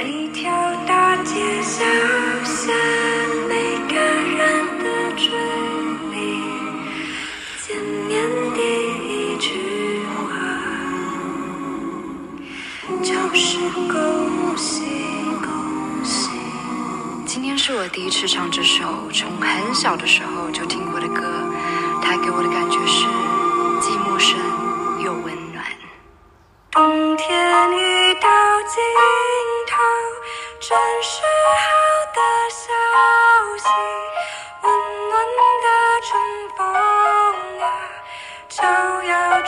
每条大街小巷，每个人的嘴里，见面第一句话就是恭喜恭喜。今天是我第一次唱这首从很小的时候就听过的歌，它给我的感觉是既陌生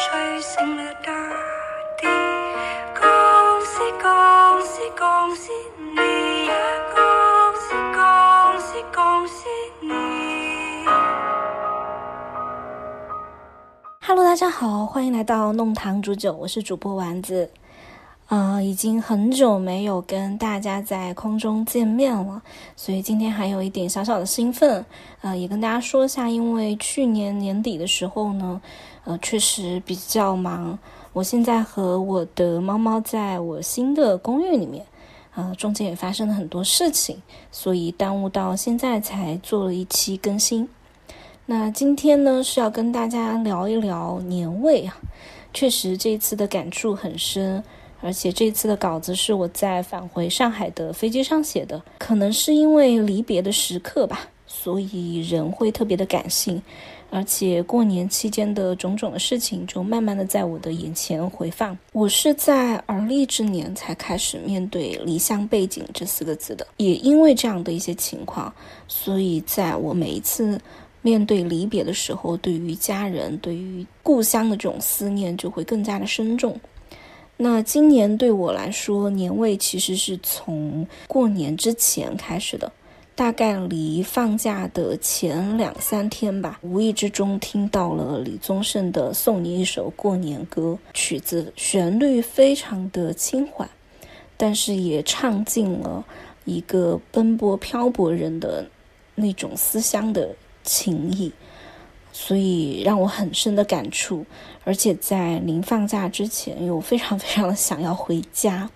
吹醒了大地。恭喜恭喜恭喜你呀！恭喜恭喜恭喜你！Hello，大家好，欢迎来到弄堂煮酒，我是主播丸子。呃，已经很久没有跟大家在空中见面了，所以今天还有一点小小的兴奋。呃，也跟大家说一下，因为去年年底的时候呢，呃，确实比较忙。我现在和我的猫猫在我新的公寓里面，呃，中间也发生了很多事情，所以耽误到现在才做了一期更新。那今天呢是要跟大家聊一聊年味啊，确实这次的感触很深，而且这次的稿子是我在返回上海的飞机上写的，可能是因为离别的时刻吧，所以人会特别的感性，而且过年期间的种种的事情就慢慢的在我的眼前回放。我是在而立之年才开始面对离乡背井这四个字的，也因为这样的一些情况，所以在我每一次。面对离别的时候，对于家人、对于故乡的这种思念就会更加的深重。那今年对我来说，年味其实是从过年之前开始的，大概离放假的前两三天吧，无意之中听到了李宗盛的《送你一首过年歌》，曲子旋律非常的轻缓，但是也唱尽了一个奔波漂泊人的那种思乡的。情谊，所以让我很深的感触，而且在临放假之前，又非常非常的想要回家。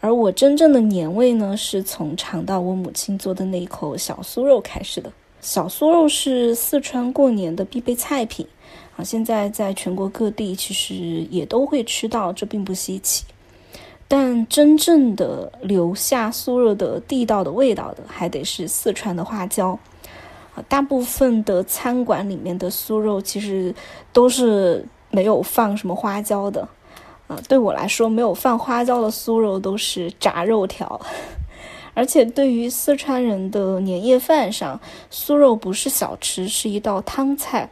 而我真正的年味呢，是从尝到我母亲做的那一口小酥肉开始的。小酥肉是四川过年的必备菜品啊，现在在全国各地其实也都会吃到，这并不稀奇。但真正的留下酥肉的地道的味道的，还得是四川的花椒。大部分的餐馆里面的酥肉其实都是没有放什么花椒的，啊，对我来说没有放花椒的酥肉都是炸肉条，而且对于四川人的年夜饭上，酥肉不是小吃，是一道汤菜。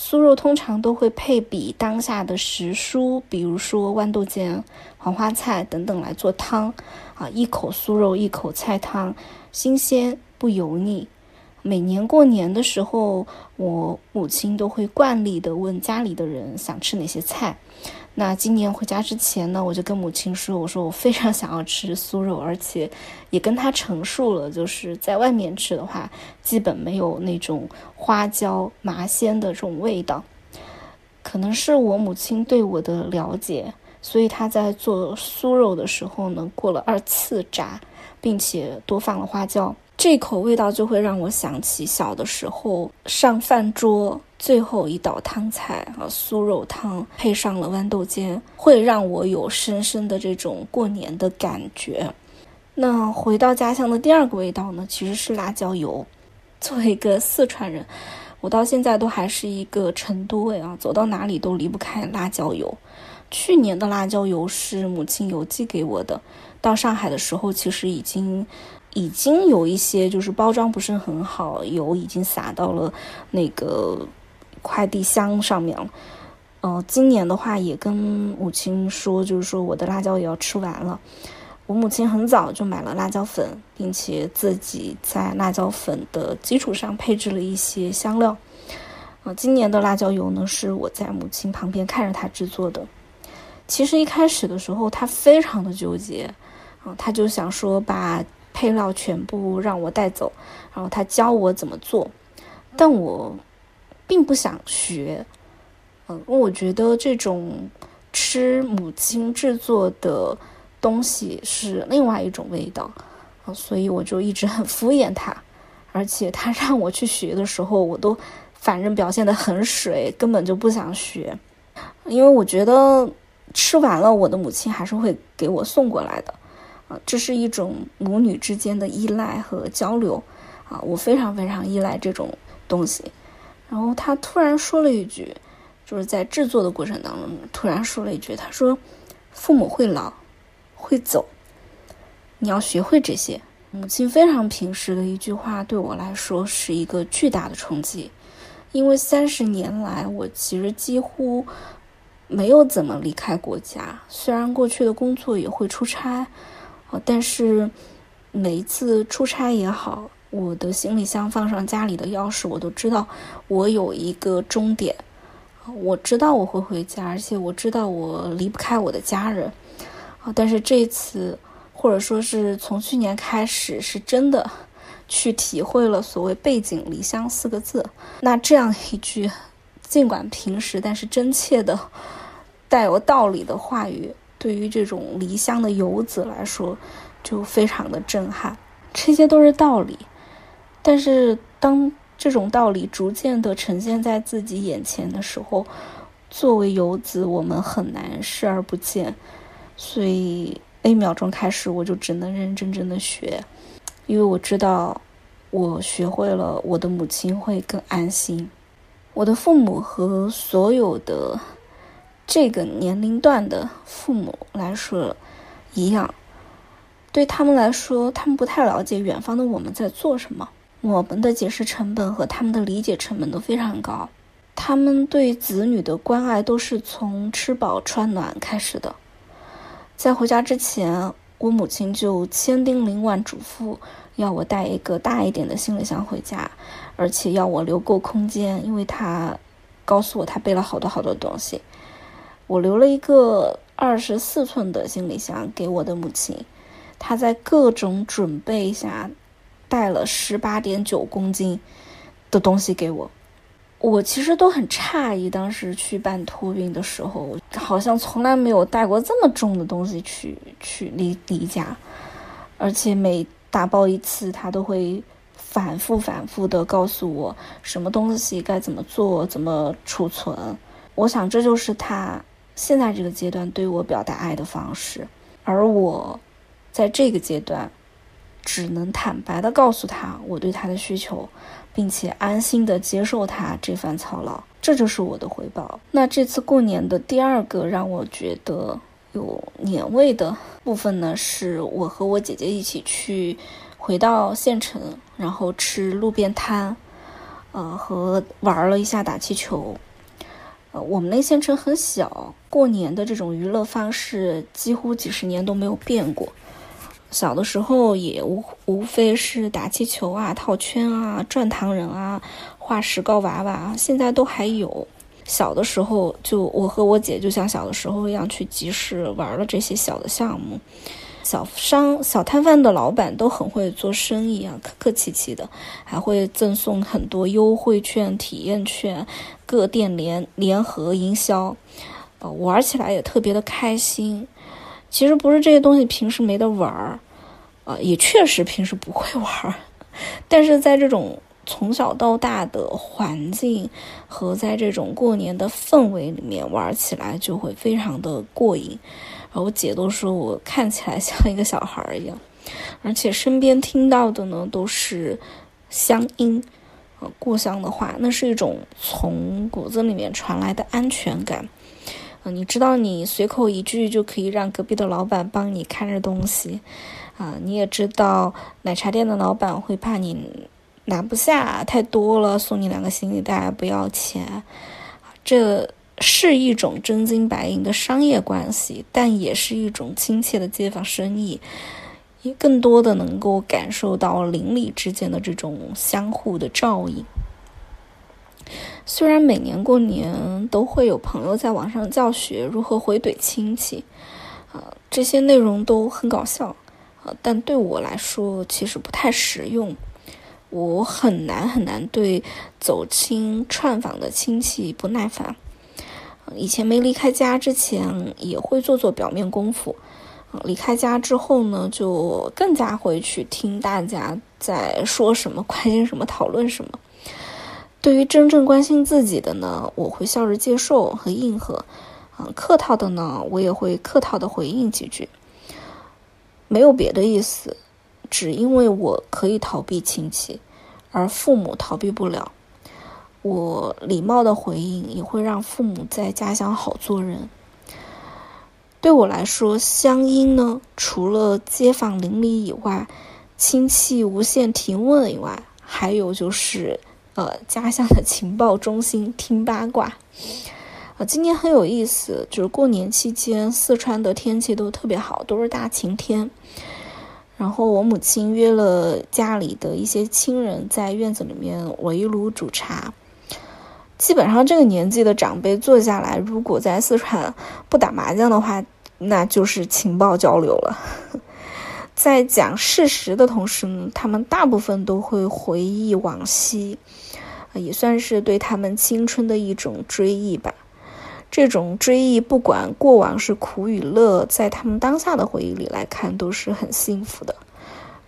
酥肉通常都会配比当下的时蔬，比如说豌豆尖、黄花菜等等来做汤，啊，一口酥肉一口菜汤，新鲜不油腻。每年过年的时候，我母亲都会惯例的问家里的人想吃哪些菜。那今年回家之前呢，我就跟母亲说：“我说我非常想要吃酥肉，而且也跟她陈述了，就是在外面吃的话，基本没有那种花椒麻鲜的这种味道。可能是我母亲对我的了解，所以她在做酥肉的时候呢，过了二次炸，并且多放了花椒。”这口味道就会让我想起小的时候上饭桌最后一道汤菜啊，酥肉汤配上了豌豆尖，会让我有深深的这种过年的感觉。那回到家乡的第二个味道呢，其实是辣椒油。作为一个四川人，我到现在都还是一个成都味啊，走到哪里都离不开辣椒油。去年的辣椒油是母亲邮寄给我的，到上海的时候其实已经。已经有一些就是包装不是很好，油已经洒到了那个快递箱上面了。呃，今年的话也跟母亲说，就是说我的辣椒也要吃完了。我母亲很早就买了辣椒粉，并且自己在辣椒粉的基础上配置了一些香料。呃，今年的辣椒油呢是我在母亲旁边看着她制作的。其实一开始的时候，她非常的纠结，啊，她就想说把。配料全部让我带走，然后他教我怎么做，但我并不想学，嗯，我觉得这种吃母亲制作的东西是另外一种味道，啊，所以我就一直很敷衍他，而且他让我去学的时候，我都反正表现得很水，根本就不想学，因为我觉得吃完了，我的母亲还是会给我送过来的，啊，这是一种母女之间的依赖和交流，啊，我非常非常依赖这种东西。然后他突然说了一句，就是在制作的过程当中，突然说了一句，他说：“父母会老。”会走，你要学会这些。母亲非常平时的一句话，对我来说是一个巨大的冲击，因为三十年来，我其实几乎没有怎么离开过家。虽然过去的工作也会出差，啊，但是每一次出差也好，我的行李箱放上家里的钥匙，我都知道我有一个终点，我知道我会回家，而且我知道我离不开我的家人。啊但是这次，或者说是从去年开始，是真的去体会了所谓“背井离乡”四个字。那这样一句尽管平时但是真切的、带有道理的话语，对于这种离乡的游子来说，就非常的震撼。这些都是道理，但是当这种道理逐渐的呈现在自己眼前的时候，作为游子，我们很难视而不见。所以那一秒钟开始，我就只能认认真真的学，因为我知道，我学会了，我的母亲会更安心。我的父母和所有的这个年龄段的父母来说一样，对他们来说，他们不太了解远方的我们在做什么，我们的解释成本和他们的理解成本都非常高。他们对子女的关爱都是从吃饱穿暖开始的。在回家之前，我母亲就千叮咛万嘱咐，要我带一个大一点的行李箱回家，而且要我留够空间，因为她告诉我她背了好多好多东西。我留了一个二十四寸的行李箱给我的母亲，她在各种准备下带了十八点九公斤的东西给我。我其实都很诧异，当时去办托运的时候，好像从来没有带过这么重的东西去去离离家，而且每打包一次，他都会反复反复的告诉我什么东西该怎么做，怎么储存。我想这就是他现在这个阶段对我表达爱的方式，而我在这个阶段只能坦白的告诉他我对他的需求。并且安心的接受他这番操劳，这就是我的回报。那这次过年的第二个让我觉得有年味的部分呢，是我和我姐姐一起去回到县城，然后吃路边摊，呃，和玩了一下打气球。我们那县城很小，过年的这种娱乐方式几乎几十年都没有变过。小的时候也无无非是打气球啊、套圈啊、转糖人啊、画石膏娃娃啊，现在都还有。小的时候就我和我姐就像小的时候一样去集市玩了这些小的项目。小商小摊贩的老板都很会做生意啊，客客气气的，还会赠送很多优惠券、体验券，各店联联合营销，呃，玩起来也特别的开心。其实不是这些东西平时没得玩儿，啊，也确实平时不会玩儿，但是在这种从小到大的环境和在这种过年的氛围里面玩起来就会非常的过瘾。然后我姐都说我看起来像一个小孩一样，而且身边听到的呢都是乡音，呃，故乡的话，那是一种从骨子里面传来的安全感。嗯你知道，你随口一句就可以让隔壁的老板帮你看着东西，啊，你也知道奶茶店的老板会怕你拿不下太多了，送你两个行李袋不要钱，这是一种真金白银的商业关系，但也是一种亲切的街坊生意，也更多的能够感受到邻里之间的这种相互的照应。虽然每年过年都会有朋友在网上教学如何回怼亲戚，啊，这些内容都很搞笑，啊，但对我来说其实不太实用。我很难很难对走亲串访的亲戚不耐烦。以前没离开家之前也会做做表面功夫，离开家之后呢，就更加会去听大家在说什么，关心什么，讨论什么。对于真正关心自己的呢，我会笑着接受和应和，嗯，客套的呢，我也会客套的回应几句，没有别的意思，只因为我可以逃避亲戚，而父母逃避不了。我礼貌的回应也会让父母在家乡好做人。对我来说，乡音呢，除了街坊邻里以外，亲戚无限提问以外，还有就是。呃，家乡的情报中心听八卦。呃，今年很有意思，就是过年期间，四川的天气都特别好，都是大晴天。然后我母亲约了家里的一些亲人在院子里面围炉煮茶。基本上这个年纪的长辈坐下来，如果在四川不打麻将的话，那就是情报交流了。在讲事实的同时呢，他们大部分都会回忆往昔。也算是对他们青春的一种追忆吧。这种追忆，不管过往是苦与乐，在他们当下的回忆里来看，都是很幸福的。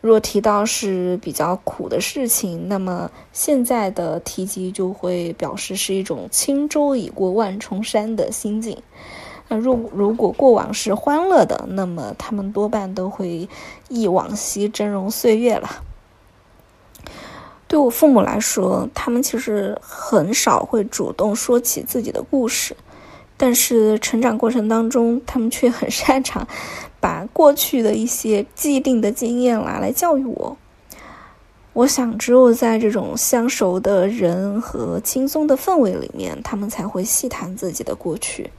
若提到是比较苦的事情，那么现在的提及就会表示是一种轻舟已过万重山的心境。那如如果过往是欢乐的，那么他们多半都会忆往昔峥嵘岁月了。对我父母来说，他们其实很少会主动说起自己的故事，但是成长过程当中，他们却很擅长把过去的一些既定的经验拿来教育我。我想，只有在这种相熟的人和轻松的氛围里面，他们才会细谈自己的过去，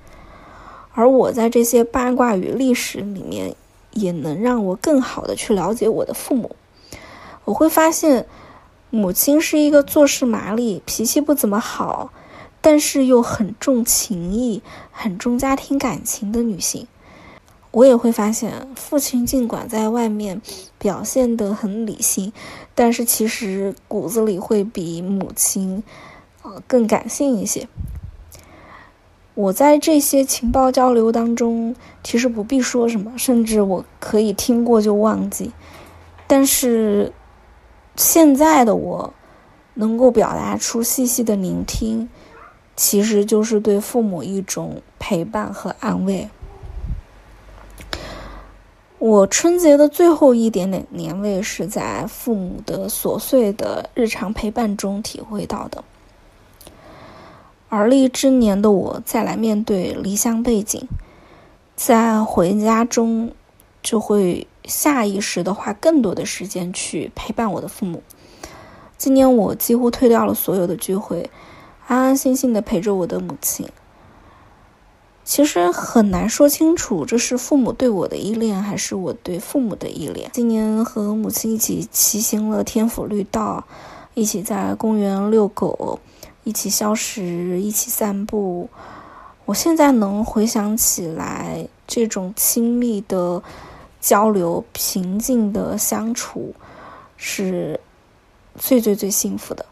而我在这些八卦与历史里面，也能让我更好的去了解我的父母。我会发现。母亲是一个做事麻利、脾气不怎么好，但是又很重情义、很重家庭感情的女性。我也会发现，父亲尽管在外面表现得很理性，但是其实骨子里会比母亲，呃，更感性一些。我在这些情报交流当中，其实不必说什么，甚至我可以听过就忘记，但是。现在的我，能够表达出细细的聆听，其实就是对父母一种陪伴和安慰。我春节的最后一点点年味，是在父母的琐碎的日常陪伴中体会到的。而立之年的我，再来面对离乡背景，在回家中，就会。下意识的花更多的时间去陪伴我的父母。今年我几乎推掉了所有的聚会，安安心心的陪着我的母亲。其实很难说清楚，这是父母对我的依恋，还是我对父母的依恋。今年和母亲一起骑行了天府绿道，一起在公园遛狗，一起消食，一起散步。我现在能回想起来，这种亲密的。交流平静的相处，是最最最幸福的。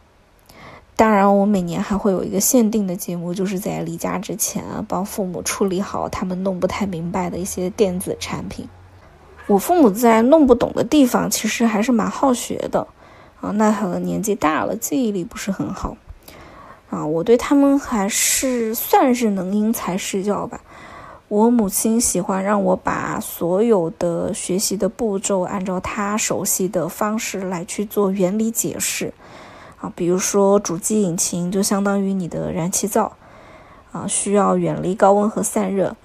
当然，我每年还会有一个限定的节目，就是在离家之前啊，帮父母处理好他们弄不太明白的一些电子产品。我父母在弄不懂的地方，其实还是蛮好学的啊。奈何年纪大了，记忆力不是很好啊。我对他们还是算是能因材施教吧。我母亲喜欢让我把所有的学习的步骤按照她熟悉的方式来去做原理解释，啊，比如说主机引擎就相当于你的燃气灶，啊，需要远离高温和散热，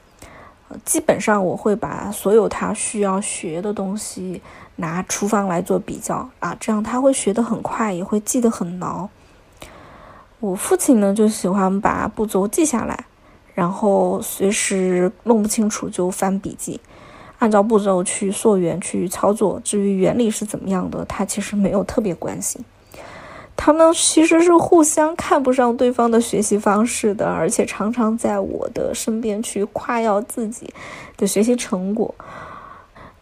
基本上我会把所有他需要学的东西拿厨房来做比较，啊，这样他会学得很快，也会记得很牢。我父亲呢就喜欢把步骤记下来。然后随时弄不清楚就翻笔记，按照步骤去溯源去操作。至于原理是怎么样的，他其实没有特别关心。他们其实是互相看不上对方的学习方式的，而且常常在我的身边去夸耀自己的学习成果。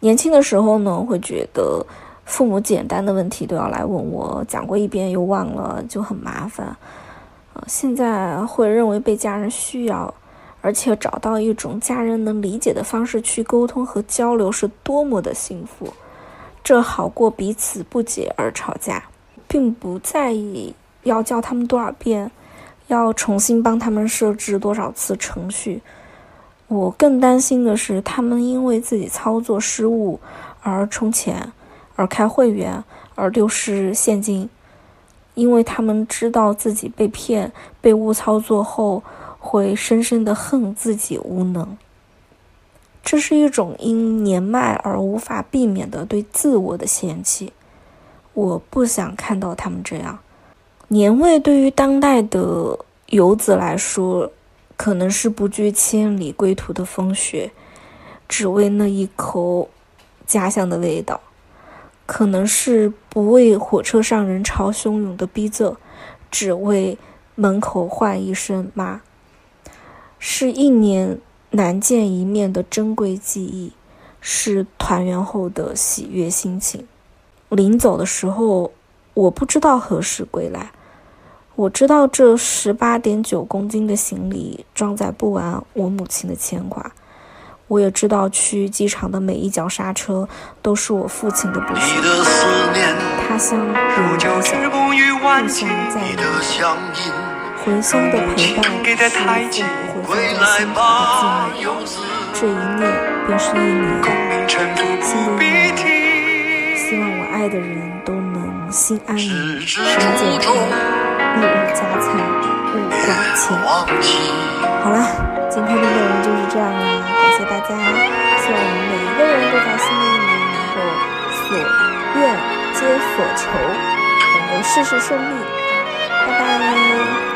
年轻的时候呢，会觉得父母简单的问题都要来问我，讲过一遍又忘了，就很麻烦。啊，现在会认为被家人需要。而且找到一种家人能理解的方式去沟通和交流，是多么的幸福。这好过彼此不解而吵架，并不在意要教他们多少遍，要重新帮他们设置多少次程序。我更担心的是，他们因为自己操作失误而充钱，而开会员，而丢失现金，因为他们知道自己被骗、被误操作后。会深深的恨自己无能，这是一种因年迈而无法避免的对自我的嫌弃。我不想看到他们这样。年味对于当代的游子来说，可能是不惧千里归途的风雪，只为那一口家乡的味道；可能是不为火车上人潮汹涌的逼仄，只为门口唤一声妈。是一年难见一面的珍贵记忆，是团圆后的喜悦心情。临走的时候，我不知道何时归来。我知道这十八点九公斤的行李装载不完我母亲的牵挂。我也知道去机场的每一脚刹车都是我父亲的不舍。他乡如家乡，故乡在哪？回乡的陪伴是父母会放在心头的纪念，这一念便是一年。新的一年，希望我爱的人都能心安理，身健康，一日家餐，勿挂牵。好了，今天的内容就是这样啦，感谢大家，希望我们每一个人都在新的一年能够所愿皆所求，能够事事顺利。拜拜。